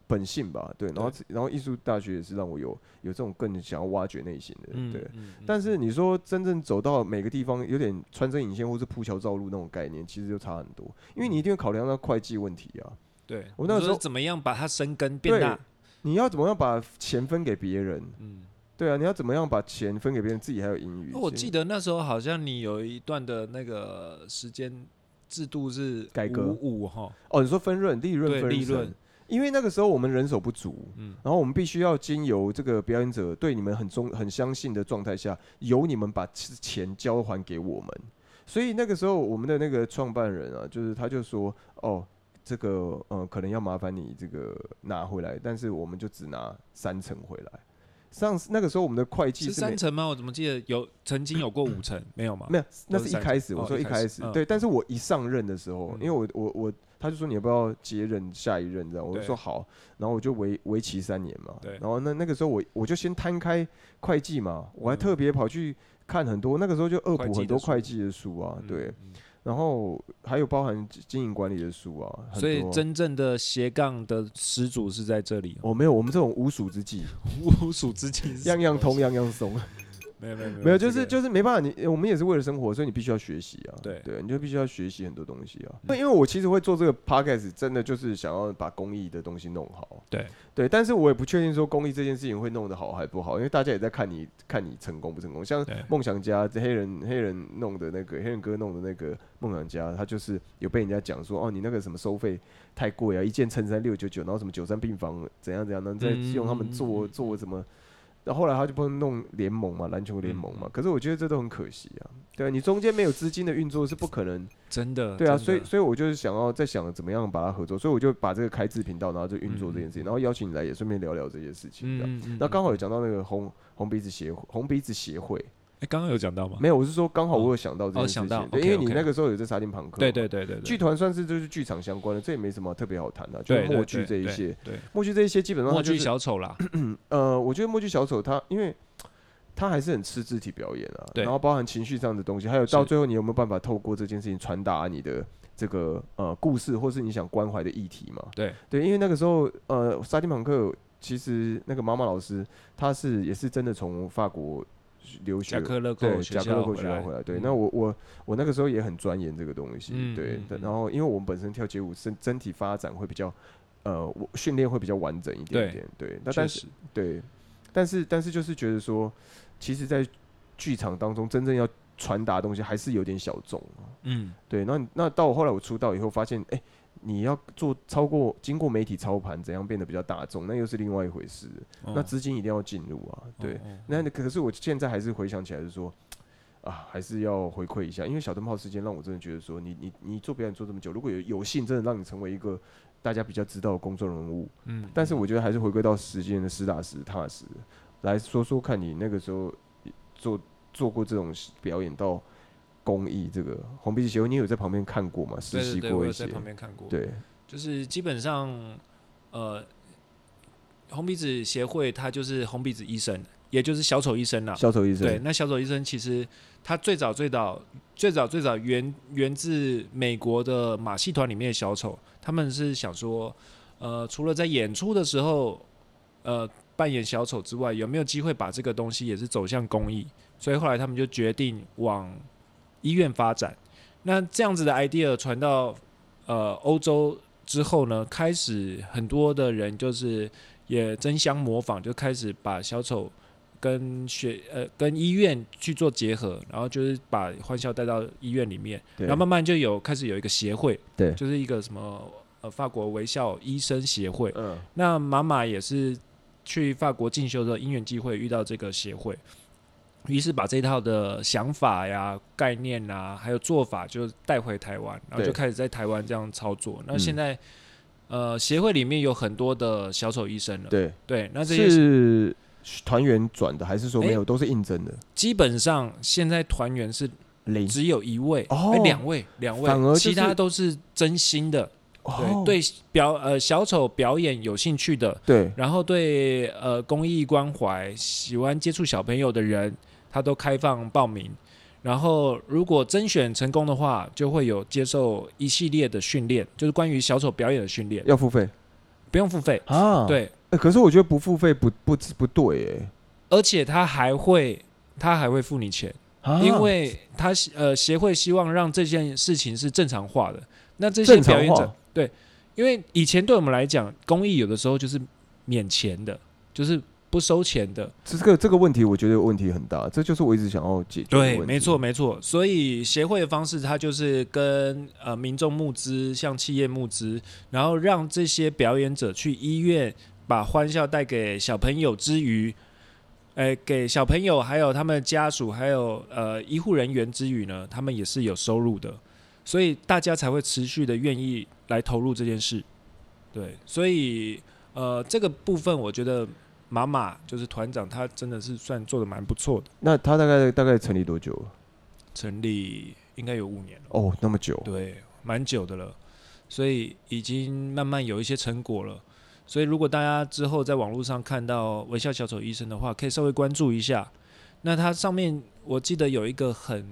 本性吧，对。然后然后艺术大学也是让我有有这种更想要挖掘内心的，嗯对。嗯嗯但是你说真正走到每个地方，有点穿针引线或是铺桥造路那种概念，其实就差很多，因为你一定会考量到会计问题啊。对，我那时候怎么样把它生根变大？你要怎么样把钱分给别人？嗯，对啊，你要怎么样把钱分给别人，自己还有盈余。我记得那时候好像你有一段的那个时间制度是改革五五哈，哦，你说分润、利润分利润，因为那个时候我们人手不足，嗯然后我们必须要经由这个表演者对你们很忠、很相信的状态下，由你们把钱交还给我们。所以那个时候我们的那个创办人啊，就是他就说，哦，这个呃可能要麻烦你这个拿回来，但是我们就只拿三成回来。上次那个时候我们的会计是是三成吗？我怎么记得有曾经有过五成？没有吗？没有，那是一开始。哦我说一开始对，但是我一上任的时候，嗯因为我我我，他就说你要不要接任下一任这样，我就对。说好，然后我就为为期三年嘛，对。然后那那个时候我我就先摊开会计嘛，我还嗯。特别跑去看很多，那个时候就恶补很多会计的书啊，嗯对，嗯。然后还有包含经营管理的书啊，所以真正的斜杠的始祖是在这里哦，我没有我们这种无鼠之计，[laughs] 无鼠之技是什么样样通样样松。没有没有没有，就是就是没办法，你我们也是为了生活，所以你必须要学习啊。对对，你就必须要学习很多东西啊。那、因为我其实会做这个 podcast，真的就是想要把公益的东西弄好。对对，但是我也不确定说公益这件事情会弄得好还不好，因为大家也在看你看你成功不成功。像对梦想家这黑人黑人弄的那个黑人哥弄的那个梦想家，他就是有被人家讲说哦，你那个什么收费太贵啊，一件衬衫六九九，然后什么九三病房怎样怎样，然后再嗯用他们做做什么。然后后来他就不能弄联盟嘛，篮球联盟嘛。嗯可是我觉得这都很可惜啊。对啊，你中间没有资金的运作是不可能。真的，对啊，所以所以我就是想要在想怎么样把它合作，所以我就把这个开自频道，然后就运作这件事情，然后邀请你来也顺便聊聊这些事情。那刚好有讲到那个红红鼻子协会，红鼻子协会哎，刚刚有讲到吗？没有，我是说刚好我有想到这件事情，哦想到对因为你那个时候有在沙丁朋克，对对，对对对，剧团算是就是剧场相关的，这也没什么特别好谈的，就是对对默剧这一些，对默剧这一些基本上它默剧就是小丑啦，[clears throat] 呃，我觉得默剧小丑他因为他还是很吃肢体表演啊，然后包含情绪上的东西，还有到最后你有没有办法透过这件事情传达你的这个呃故事，或是你想关怀的议题嘛？对对，因为那个时候呃，沙丁庞克其实那个妈妈老师他是也是真的从法国留学贾克勒对，寇学贾克勒寇校回来学校回来。对，嗯那我我我那个时候也很钻研这个东西。嗯对然后因为我们本身跳街舞身整体发展会比较呃，我训练会比较完整一点对点。对，那但是对，但是但是就是觉得说，其实，在剧场当中真正要传达的东西还是有点小众啊。嗯，对，那那到我后来我出道以后，发现哎、你要做超过经过媒体操盘，怎样变得比较大众，那又是另外一回事。那哦资金一定要进入啊，对。哦哦那可是我现在还是回想起来是说，啊，还是要回馈一下，因为小灯泡事件让我真的觉得说，你你你做表演做这么久，如果有有幸真的让你成为一个大家比较知道的公众人物，嗯，但是我觉得还是回归到时间的实打实踏实来说说看你那个时候做做过这种表演到公益这个红鼻子协会，你有在旁边看过吗？实习过一些我有在，旁边看过，对就是基本上，呃，红鼻子协会它就是红鼻子医生，也就是小丑医生啦。小丑医生，对，那小丑医生其实他最早最早最早最早源源自美国的马戏团里面的小丑，他们是想说，呃，除了在演出的时候，呃，扮演小丑之外，有没有机会把这个东西也是走向公益？所以后来他们就决定往医院发展。那这样子的 idea 传到呃欧洲之后呢，开始很多的人就是也争相模仿，就开始把小丑跟学呃跟医院去做结合，然后就是把欢笑带到医院里面，然后慢慢就有开始有一个协会，对就是一个什么呃法国微笑医生协会。嗯那妈妈也是去法国进修的因缘机会遇到这个协会，于是把这套的想法呀、概念啊，还有做法就带回台湾，然后就开始在台湾这样操作。那嗯现在、呃协会里面有很多的小丑医生了，对，对，那这些是团员转的还是说没有？都是应征的？基本上现在团员是零只有一位，哦哎两位，两位，反而就是其他都是真心的，哦对对表呃小丑表演有兴趣的，对然后对呃公益关怀、喜欢接触小朋友的人，他都开放报名。然后如果甄选成功的话，就会有接受一系列的训练，就是关于小丑表演的训练，要付费不用付费。啊。对，欸可是我觉得不付费不不不对哎、而且他还会他还会付你钱，啊因为他呃协会希望让这件事情是正常化的。那这些表演者对，因为以前对我们来讲，公益有的时候就是免钱的，就是不收钱的。这个这个问题，我觉得问题很大，这就是我一直想要解决的对，没错，没错。所以协会的方式，它就是跟呃民众募资，向企业募资，然后让这些表演者去医院把欢笑带给小朋友之余，呃，给小朋友还有他们家属，还有呃医护人员之余呢，他们也是有收入的，所以大家才会持续的愿意来投入这件事。对，所以呃这个部分，我觉得马马就是团长，他真的是算做的蛮不错的。那他大概大概成立多久？成立应该有五年了，哦，那么久。对，蛮久的了，所以已经慢慢有一些成果了。所以如果大家之后在网络上看到微笑小丑医生的话，可以稍微关注一下。那它上面我记得有一个很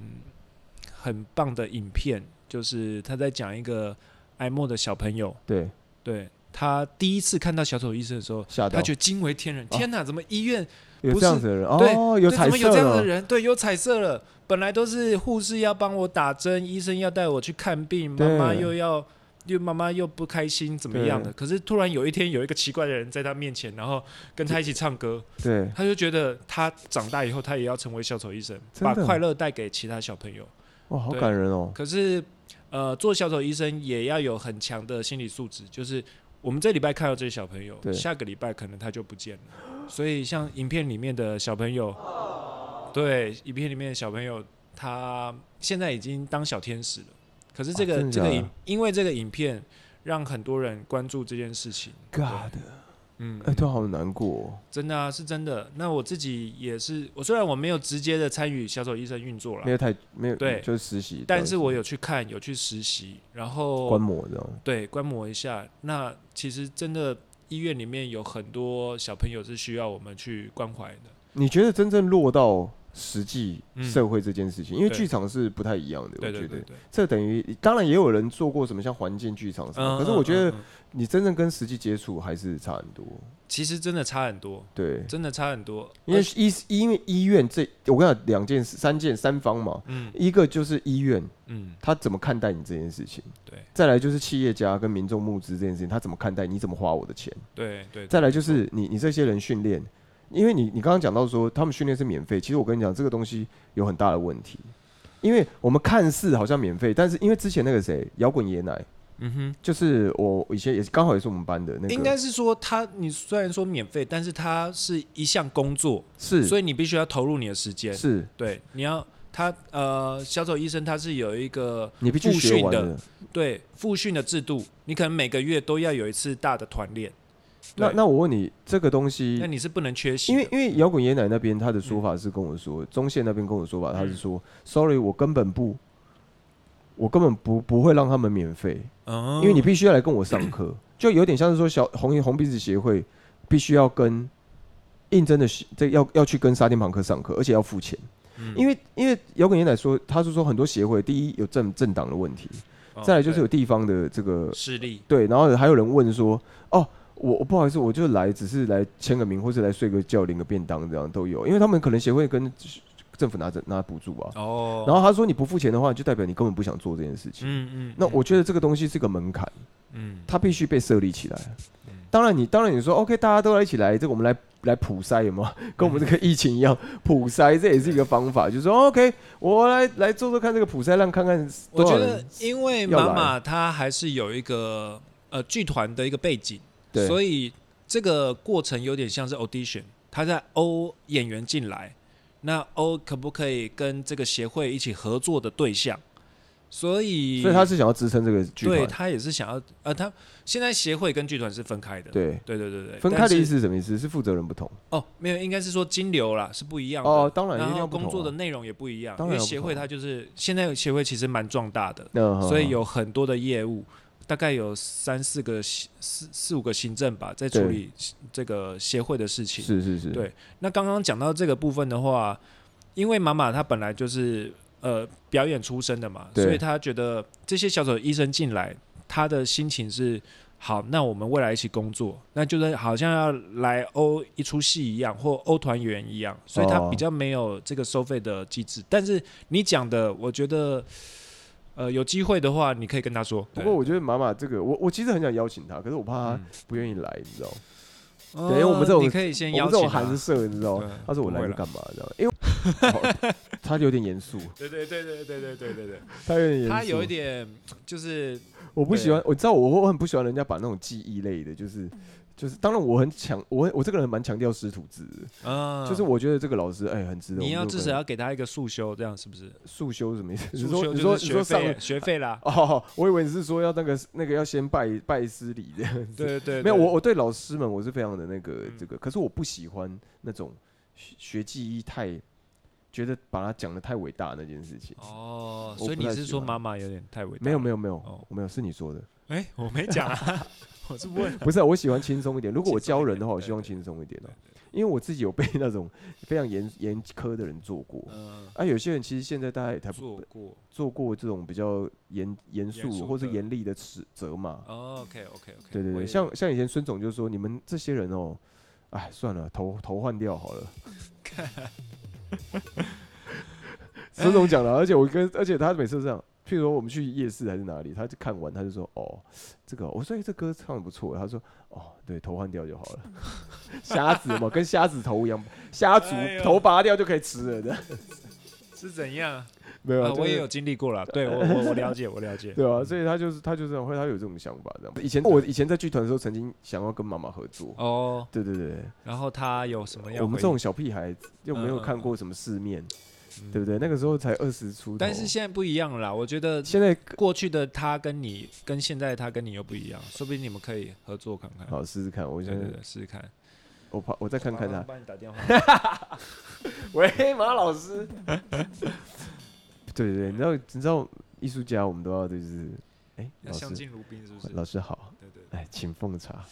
很棒的影片，就是他在讲一个哀莫的小朋友，对，对他第一次看到小丑医生的时候，吓他觉得惊为天人，哦天哪，怎么医院有这样子的人对哦，有彩色怎么有这样的了。人？对，有彩色了。本来都是护士要帮我打针，医生要带我去看病，妈妈又要又妈妈又不开心，怎么样的？可是突然有一天有一个奇怪的人在他面前，然后跟他一起唱歌，对，他就觉得他长大以后他也要成为小丑医生，把快乐带给其他小朋友。哇，好对感人哦。可是呃，做小丑医生也要有很强的心理素质，就是我们这礼拜看到这些小朋友，下个礼拜可能他就不见了。所以像影片里面的小朋友，对，影片里面的小朋友，他现在已经当小天使了。可是这个、这个影，因为这个影片让很多人关注这件事情。God，嗯，哎，都好难过哦。真的啊，是真的。那我自己也是，我虽然我没有直接的参与小丑医生运作了，没有太没有，对就是实习，但是我有去看，有去实习，然后观摩这样。对观摩一下。那其实真的医院里面有很多小朋友是需要我们去关怀的。你觉得真正落到实际嗯。社会这件事情，因为对。剧场是不太一样的，我觉得。这等于当然也有人做过什么像环境剧场什么，可是我觉得你真正跟实际接触还是差很多。其实真的差很多，对，真的差很多。因为医因为医院这我跟你讲两件事三件三方嘛，嗯。一个就是医院嗯，他怎么看待你这件事情，对。再来就是企业家跟民众募资这件事情，他怎么看待你怎么花我的钱，对对，再来就是你你这些人训练，因为你你刚刚讲到说他们训练是免费，其实我跟你讲这个东西有很大的问题，因为我们看似好像免费，但是因为之前那个谁摇滚爷奶，嗯哼。就是我以前也是刚好也是我们班的那个，应该是说他，你虽然说免费，但是他是一项工作，是所以你必须要投入你的时间。是对，你要他呃，小丑医生他是有一个你必须复训的学完的。对复训的制度，你可能每个月都要有一次大的团练。对。那那我问你，这个东西那，你是不能缺席，因为因为摇滚爷奶那边他的说法是跟我说，中线那边跟我说法，他是说，sorry，我根本不，我根本不不会让他们免费，嗯因为你必须要来跟我上课，就有点像是说小红红鼻子协会必须要跟应征的这要要去跟沙丁庞克上课，而且要付钱，嗯。因为因为摇滚爷奶说，他是说很多协会，第一有政政党的问题，哦再来就是有地方的这个势力，对，然后还有人问说，哦，我我不好意思，我就来只是来签个名，或是来睡个觉、领个便当，这样都有，因为他们可能协会跟政府拿着拿补助啊。哦，然后他说你不付钱的话，就代表你根本不想做这件事情。嗯嗯，那我觉得这个东西是个门槛，嗯它必须被设立起来嗯。当然你，当然你说 OK，大家都来一起来，这个我们来来普筛有没有？跟我们这个疫情一样，普筛这也是一个方法，就是说 OK，我来来做做看这个普筛，让看看我觉得，因为妈妈她还是有一个呃剧团的一个背景，对。所以这个过程有点像是 audition，他在欧演员进来，那欧可不可以跟这个协会一起合作的对象？所以，所以他是想要支撑这个剧团。对他也是想要呃，他现在协会跟剧团是分开的，对，对对对对，分开的意思是什么意思？是负责人不同。哦，没有，应该是说金流啦是不一样的。哦当然一然后定要不同啊。工作的内容也不一样，当因为协会它就是现在协会其实蛮壮大的，那所以有很多的业务，大概有三四个四四五个行政吧，在处理这个协会的事情。是是是，对那刚刚讲到这个部分的话，因为妈妈她本来就是呃表演出身的嘛，所以她觉得这些小丑医生进来，她的心情是好，那我们未来一起工作，那就是好像要来欧一出戏一样，或欧团员一样，所以她哦比较没有这个收费的机制。但是你讲的，我觉得。呃，有机会的话，你可以跟他说。不过我觉得妈妈这个，我我其实很想邀请他，可是我怕她嗯不愿意来，你知道吗？哦对因为我们这种你可以先邀请寒舍，你知道吗对？她说我来干嘛？你知道吗？因为 [laughs] 哦她有点严肃，对对对对对对对对对，他有点严肃。他有一，点就是我不喜欢，我知道我我很不喜欢人家把那种记忆类的，就是就是，当然我很强，我我这个人蛮强调师徒制的，嗯，[laughs] 就是我觉得这个老师哎很值得。你要至少要给他一个速修，这样是不是？速修什么意思？你速说你说你说上费学费啦。[laughs] 哦，我以为你是说要那个那个要先拜拜师礼这样子。对对对，没有，我我对老师们我是非常的那个嗯这个，可是我不喜欢那种学学技艺太觉得把它讲的太伟大那件事情。哦，我所以你是说妈妈有点太伟大？没有没有没有哦，我没有是你说的，哎，我没讲啊，[laughs] 我是问。不是啊我喜欢轻松一点。如果我教人的话，我希望轻松一点对哦，因为我自己有被那种非常严严苛的人做过。嗯，啊，有些人其实现在大家也才不做过。做过这种比较严严严肃或是严厉的指责嘛。哦，OK OK OK。对对对，像像以前孙总就说，你们这些人哦，哎，算了，头头换掉好了。[laughs] 孙总讲了，而且我跟，而且他每次这样，譬如说我们去夜市还是哪里，他就看完他就说，哦，这个，我说哎、这歌唱的不错，他说，哦，对，头换掉就好了，[laughs] 瞎子嘛，跟瞎子头一样，[laughs] 瞎子哎呦头拔掉就可以吃了的，[laughs] 是怎样？没有我也有经历过了，对我我我了解，我了解。对啊，所以他就是他就是会他有这种想法这样。以前我以前在剧团的时候，曾经想要跟妈妈合作。哦，对对对，然后他有什么样？我们这种，小屁孩又没有看过什么世面，嗯对不对？那个时候才二十出头。但是现在不一样了啦，我觉得现在过去的他跟你跟现在的他跟你又不一样，说不定你们可以合作看看。好试试看，我现在对对对，试试看。我怕我再看看他。帮你打电话。[laughs] 喂，马老师。[laughs] 对对对，你知道你知道艺术家我们都要就是，哎，要老师相敬如宾，是不是？老师好，对对对。哎，请奉茶。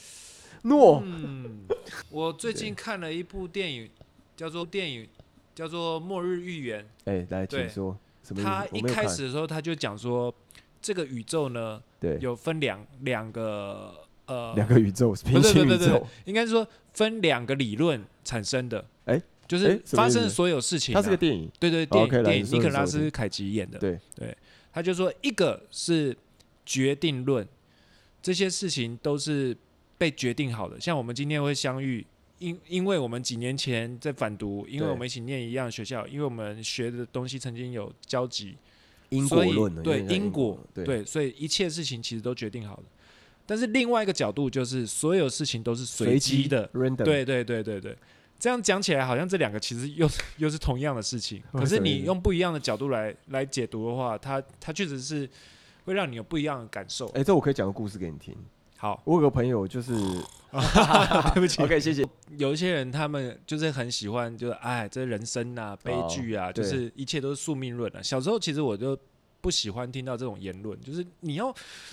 诺，嗯，我最近 [laughs] 看了一部电影，叫做电影叫做《末日预言哎，来，对请说什》。么？他一开始的时候他就讲说，这个宇宙呢对有分两两个呃两个宇宙，平对行宇对对对宙，应该是说分两个理论产生的。哎就是发生的所有事情、啊。它是个电影。对对电影电影尼可拉斯凯奇演的。对他就说一个是决定论，这些事情都是被决定好的。像我们今天会相遇，因因为我们几年前在反读，因为我们一起念一样的学校，因为我们学的东西曾经有交集，因所以果论，对因因果，对对，所以一切事情其实都决定好了。但是另外一个角度就是，所有事情都是随机的对对对对对，这样讲起来好像这两个其实又 [laughs] 又是同样的事情，可是你用不一样的角度来来解读的话，它它确实是会让你有不一样的感受。哎，这我可以讲个故事给你听。好，我有个朋友就是 [laughs] 对不起，，[laughs] OK，谢谢。有一些人他们就是很喜欢，就是哎，这人生啊，悲剧啊，就是一切都是宿命论啊。小时候其实我就。不喜欢听到这种言论，就是你要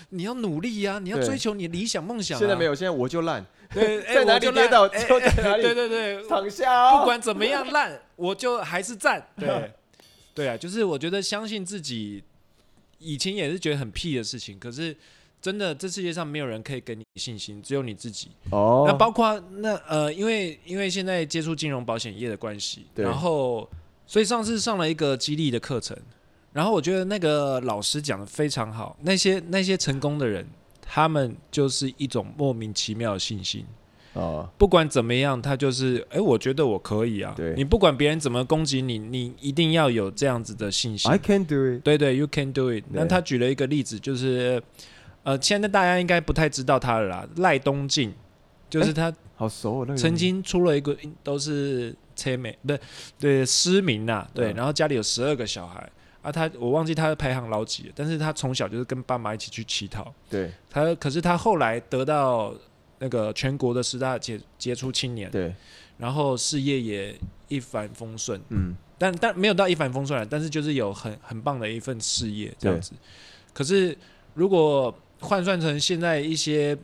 你要努力呀、你要对追求你的理想梦想、啊。现在没有，现在我就烂，对，[laughs] 哎在哪里就烂跌倒哎就在哪里对对对，躺下哦。不管怎么样烂，我就还是赞。对，对啊，就是我觉得相信自己，以前也是觉得很屁的事情，可是真的这世界上没有人可以给你信心，只有你自己。哦，那包括那呃，因为因为现在接触金融保险业的关系，对然后所以上次上了一个激励的课程，然后我觉得那个老师讲的非常好，那些那些成功的人，他们就是一种莫名其妙的信心。哦，不管怎么样，他就是，哎、我觉得我可以啊。对你不管别人怎么攻击你，你一定要有这样子的信心。I can do it。对对，You can do it。那他举了一个例子，就是，呃，现在大家应该不太知道他了啦，赖东进，就是他好熟哦，那个曾经出了一个都是车美，不是对失明呐、对，嗯。然后家里有十二个小孩啊，他我忘记他的排行老几了，但是他从小就是跟爸妈一起去乞讨。对。他可是他后来得到那个全国的十大杰杰出青年，对，然后事业也一帆风顺，嗯，但但没有到一帆风顺啊，但是就是有很很棒的一份事业这样子。可是如果换算成现在一些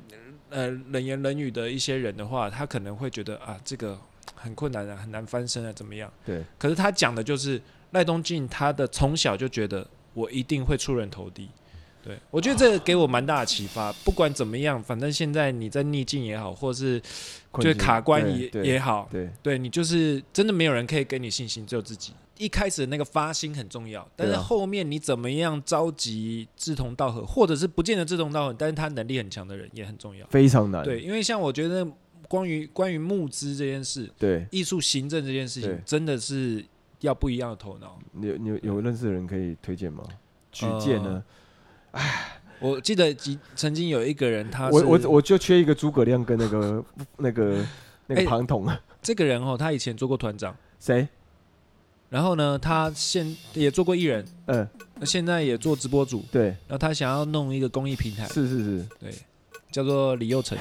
呃冷言冷语的一些人的话，他可能会觉得啊这个很困难啊，很难翻身啊，怎么样？对，可是他讲的就是赖东进，他的从小就觉得我一定会出人头地。对我觉得这个给我蛮大的启发。不管怎么样，反正现在你在逆境也好，或是就是卡关也也好，对对你就是真的没有人可以给你信心，只有自己。一开始那个发心很重要，但是后面你怎么样召集志同道合，或者是不见得志同道合，但是他能力很强的人也很重要。非常难。对，因为像我觉得关于关于募资这件事，对，艺术行政这件事情，真的是要不一样的头脑。你有你有有认识的人可以推荐吗？举荐呢？哎我记得几曾经有一个人，他是我我我就缺一个诸葛亮跟那个那个那个哎庞统，这个人哦，他以前做过团长，谁？然后呢，他现也做过艺人，嗯，那现在也做直播主，对，然后他想要弄一个公益平台，是是是，对，叫做李佑成，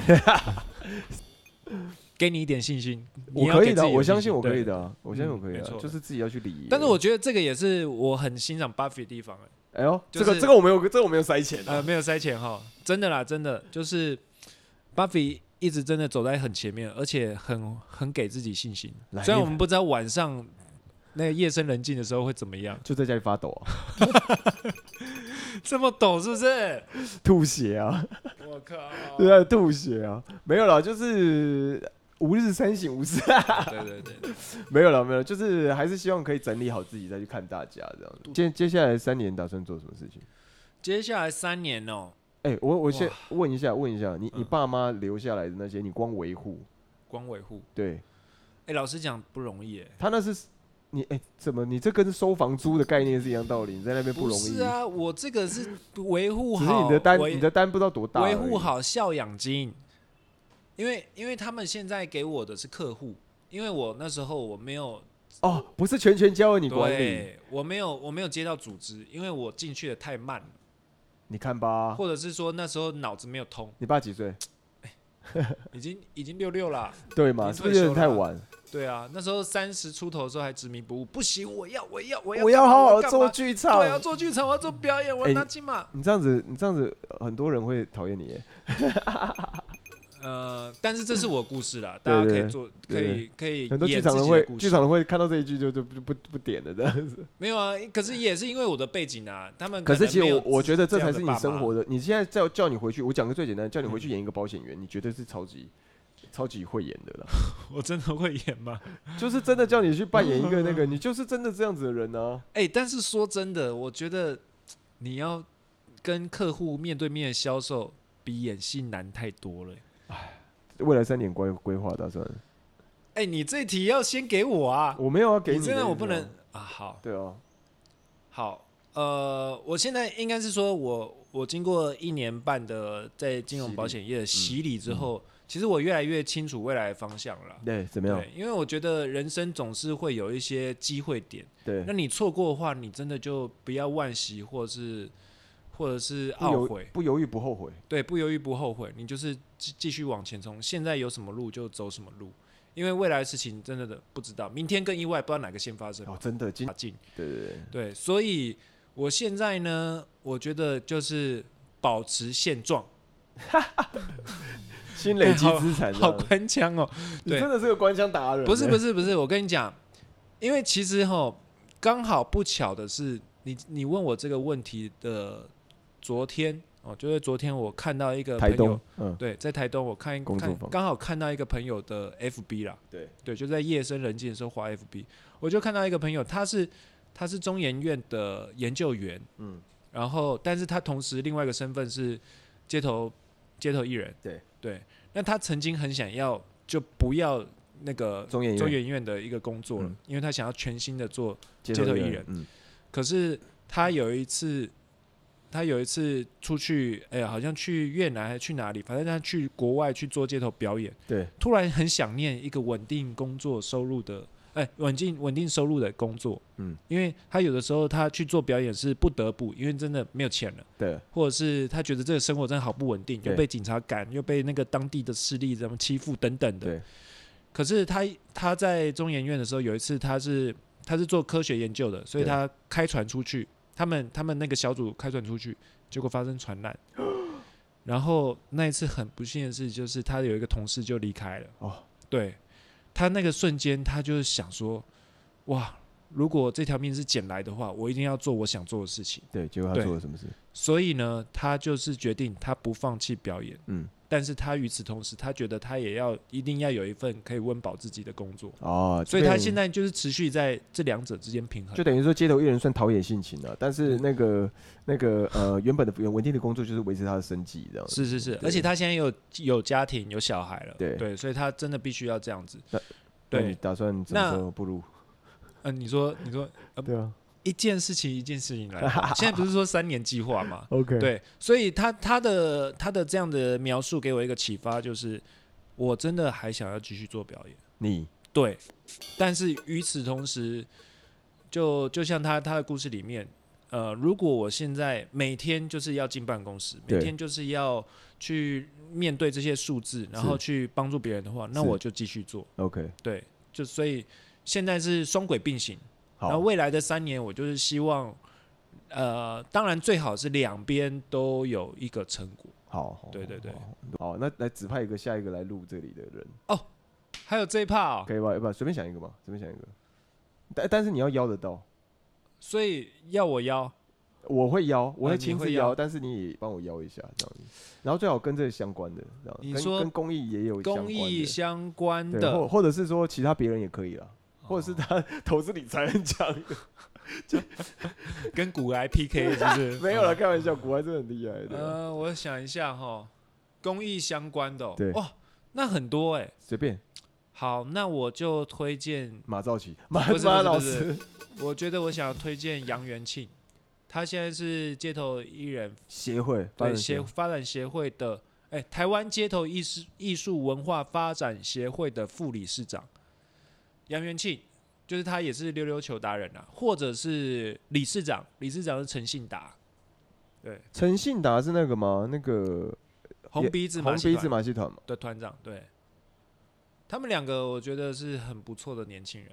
[laughs] 给你一点信心，我可以的，我相信我可以的啊，我相信我可以的就是自己要去理。但是我觉得这个也是我很欣赏 Buffy 的地方，哎哎呦，就是这个这个我没有，这个我没有塞钱呃，啊。没有塞钱哈，真的啦，真的就是 Buffy 一直真的走在很前面，而且很很给自己信心。来虽然我们不知道晚上那个夜深人静的时候会怎么样，就在家里发抖啊，[laughs] 这么抖是不是？吐血啊，我靠！对啊，吐血啊，没有了，就是吾日三省吾身，对对对对，没有了，没有了，就是还是希望可以整理好自己再去看大家这样子。接接下来三年打算做什么事情？接下来三年哦、哎、我我先问一下，问一下，你你嗯爸妈留下来的那些，你光维护，光维护。对哎、老实讲不容易哎。他那是你哎、怎么你这跟收房租的概念是一样道理？你在那边不容易，是啊，我这个是维护只是好你的单你的单不知道多大，维护好孝养金，因为因为他们现在给我的是客户，因为我那时候我没有哦，不是全权交给你管理，我没有我没有接到组织，因为我进去的太慢了，你看吧，或者是说那时候脑子没有通，你爸几岁？已经已经六六了。对嘛？已是不是太晚？[laughs] 对啊，那时候三十出头的时候还执迷不悟，不行，我要我要我要我要好好做剧场我，。要做剧场，我要做表演，我要哎拿金马。你这样子，你这样子，呃很多人会讨厌你耶。[laughs] 呃，但是这是我的故事啦，[laughs] 大家可以做，可以可以很多剧演场人会，剧场人会看到这一句就就不不不点了这样子。没有啊，可是也是因为我的背景啊，他们可是其实我我觉得这才是你生活的。你现在叫叫你回去，我讲个最简单，叫你回去演一个保险员，你绝对是超级超级会演的啦。[laughs] 我真的会演吗？[laughs] 就是真的叫你去扮演一个那个，[laughs] 你就是真的这样子的人啊。哎、但是说真的，我觉得你要跟客户面对面的销售，比演戏难太多了。未来三年规规划打算，哎、你这题要先给我啊！我没有要给你真的我不能啊。好，对啊，好，呃，我现在应该是说我我经过一年半的在金融保险业的洗礼之后，其实我越来越清楚未来的方向了。对，怎么样？对，因为我觉得人生总是会有一些机会点，对那，你错过的话，你真的就不要惋惜，或者是或者是懊悔，不犹豫不后悔。对，不犹豫不后悔，你就是继继续往前冲。现在有什么路就走什么路，因为未来的事情真的的不知道，明天跟意外不知道哪个先发生。哦，真的，进对对对，对，所以我现在呢，我觉得就是保持现状，[laughs] 新累积资产，好官腔哦。你对。真的是个官腔达人。不是不是，不是，我跟你讲，因为其实哈，刚好不巧的是，你你问我这个问题的昨天哦，就是昨天我看到一个台朋友东，，嗯，对，在台东我看看工作坊。刚好看到一个朋友的 FB 啦，对。对，就在夜深人静的时候滑 FB，我就看到一个朋友，他是他是中研院的研究员，嗯，然后但是他同时另外一个身份是街头街头艺人，对。对，那他曾经很想要就不要那个中研院。中研院的一个工作了，嗯。因为他想要全新的做，街街头艺人。嗯，可是他有一次。他有一次出去，哎呀，好像去越南还是去哪里，反正他去国外去做街头表演，对，突然很想念一个稳定工作收入的，哎，稳定稳定收入的工作，嗯，因为他有的时候他去做表演是不得不，因为真的没有钱了，对，或者是他觉得这个生活真的好不稳定，对又被警察赶，又被那个当地的势力怎么欺负等等的。对，可是他他在中研院的时候，有一次他是他是做科学研究的，所以他开船出去，他们他们那个小组开船出去，结果发生船难。[gasps] 然后那一次很不幸的事就是他有一个同事就离开了。哦，对他那个瞬间，他就是想说，哇，如果这条命是捡来的话，我一定要做我想做的事情。对，结果他对做了什么事？所以呢，他就是决定他不放弃表演，嗯，但是他与此同时，他觉得他也要一定要有一份可以温饱自己的工作，哦，所以他现在就是持续在这两者之间平衡就。等于说街头艺人算陶冶性情了，但是那个那个呃原本的稳定的工作就是维持他的生计这样。是是是，而且他现在有有家庭有小孩了，对对，所以他真的必须要这样子。对，打算怎么步入？嗯、你说你说对啊一件事情一件事情来，[laughs] 现在不是说三年计划吗？[laughs] OK，，对，所以他他的他的这样的描述给我一个启发，就是我真的还想要继续做表演。你对，但是与此同时，就就像他他的故事里面，呃，如果我现在每天就是要进办公室，每天就是要去面对这些数字，然后去帮助别人的话，那我就继续做。OK，对，就所以现在是双轨并行，然后，未来的三年，我就是希望，呃，当然最好是两边都有一个成果。好，好对对对好，那来指派一个下一个来录这里的人哦，还有这一 part 哦，可以吧？要不随便想一个吧，随便想一个。但但是你要邀得到，所以要我邀。我会邀，我会亲自邀，但是你也帮我邀一下这样子。然后最好跟这个相关的，这样跟你说跟公益也有相公益相关，的或或者是说其他别人也可以啦，或者是他投资理财很强。的，[laughs] 跟股癌 PK 是不是？[laughs] 没有了，开玩笑，国外真的很厉害的，呃，我想一下哈，公益相关的、哦，对。哇，那很多哎、随便。好，那我就推荐，马兆琪，马马老师，我觉得我想要推荐杨元庆，他现在是街头艺人。协会发对展协发展协会的，哎、台湾街头艺术艺术文化发展协会的副理事长杨元庆，就是他也是溜溜球达人啊，或者是理事长，理事长是陈信达，对，陈信达是那个吗？那个红鼻子马红鼻子马戏团嘛，的团长，对，他们两个我觉得是很不错的年轻人，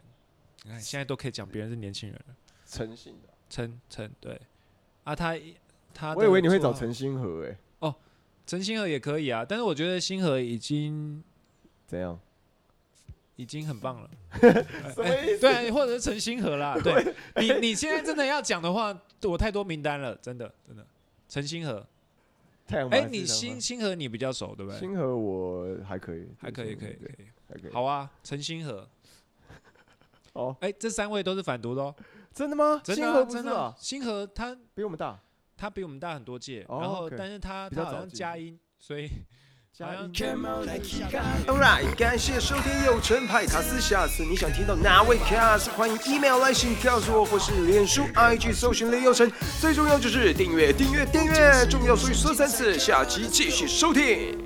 你看现在都可以讲别人是年轻人了，陈信达。陈陈对，啊他他，我以为你会找陈星河诶，陈星河也可以啊，但是我觉得星河已经怎样？已经很棒了。什么意思？对，或者是陈星河啦。[laughs] 对你，你现在真的要讲的话，我太多名单了，真的，真的。陈星河，哎、太阳哎你星星河你比较熟，对不对？星河我还可以，还可以，可以，可，以。还可以。好啊，陈星河。[laughs] 哦，哎、这三位都是反毒的哦，真的吗？真的、啊、星河真的啊啊，星河他比我们大。他比我们大很多届，哦然后但是他他好像加音，所以 Alright，感谢收听有陈派卡斯。下次你想听到哪位卡斯，欢迎 email 来信告诉我，或是脸书 IG 搜寻雷有成。最重要就是订阅，订阅，订阅，重要所以说三次。下期继续收听。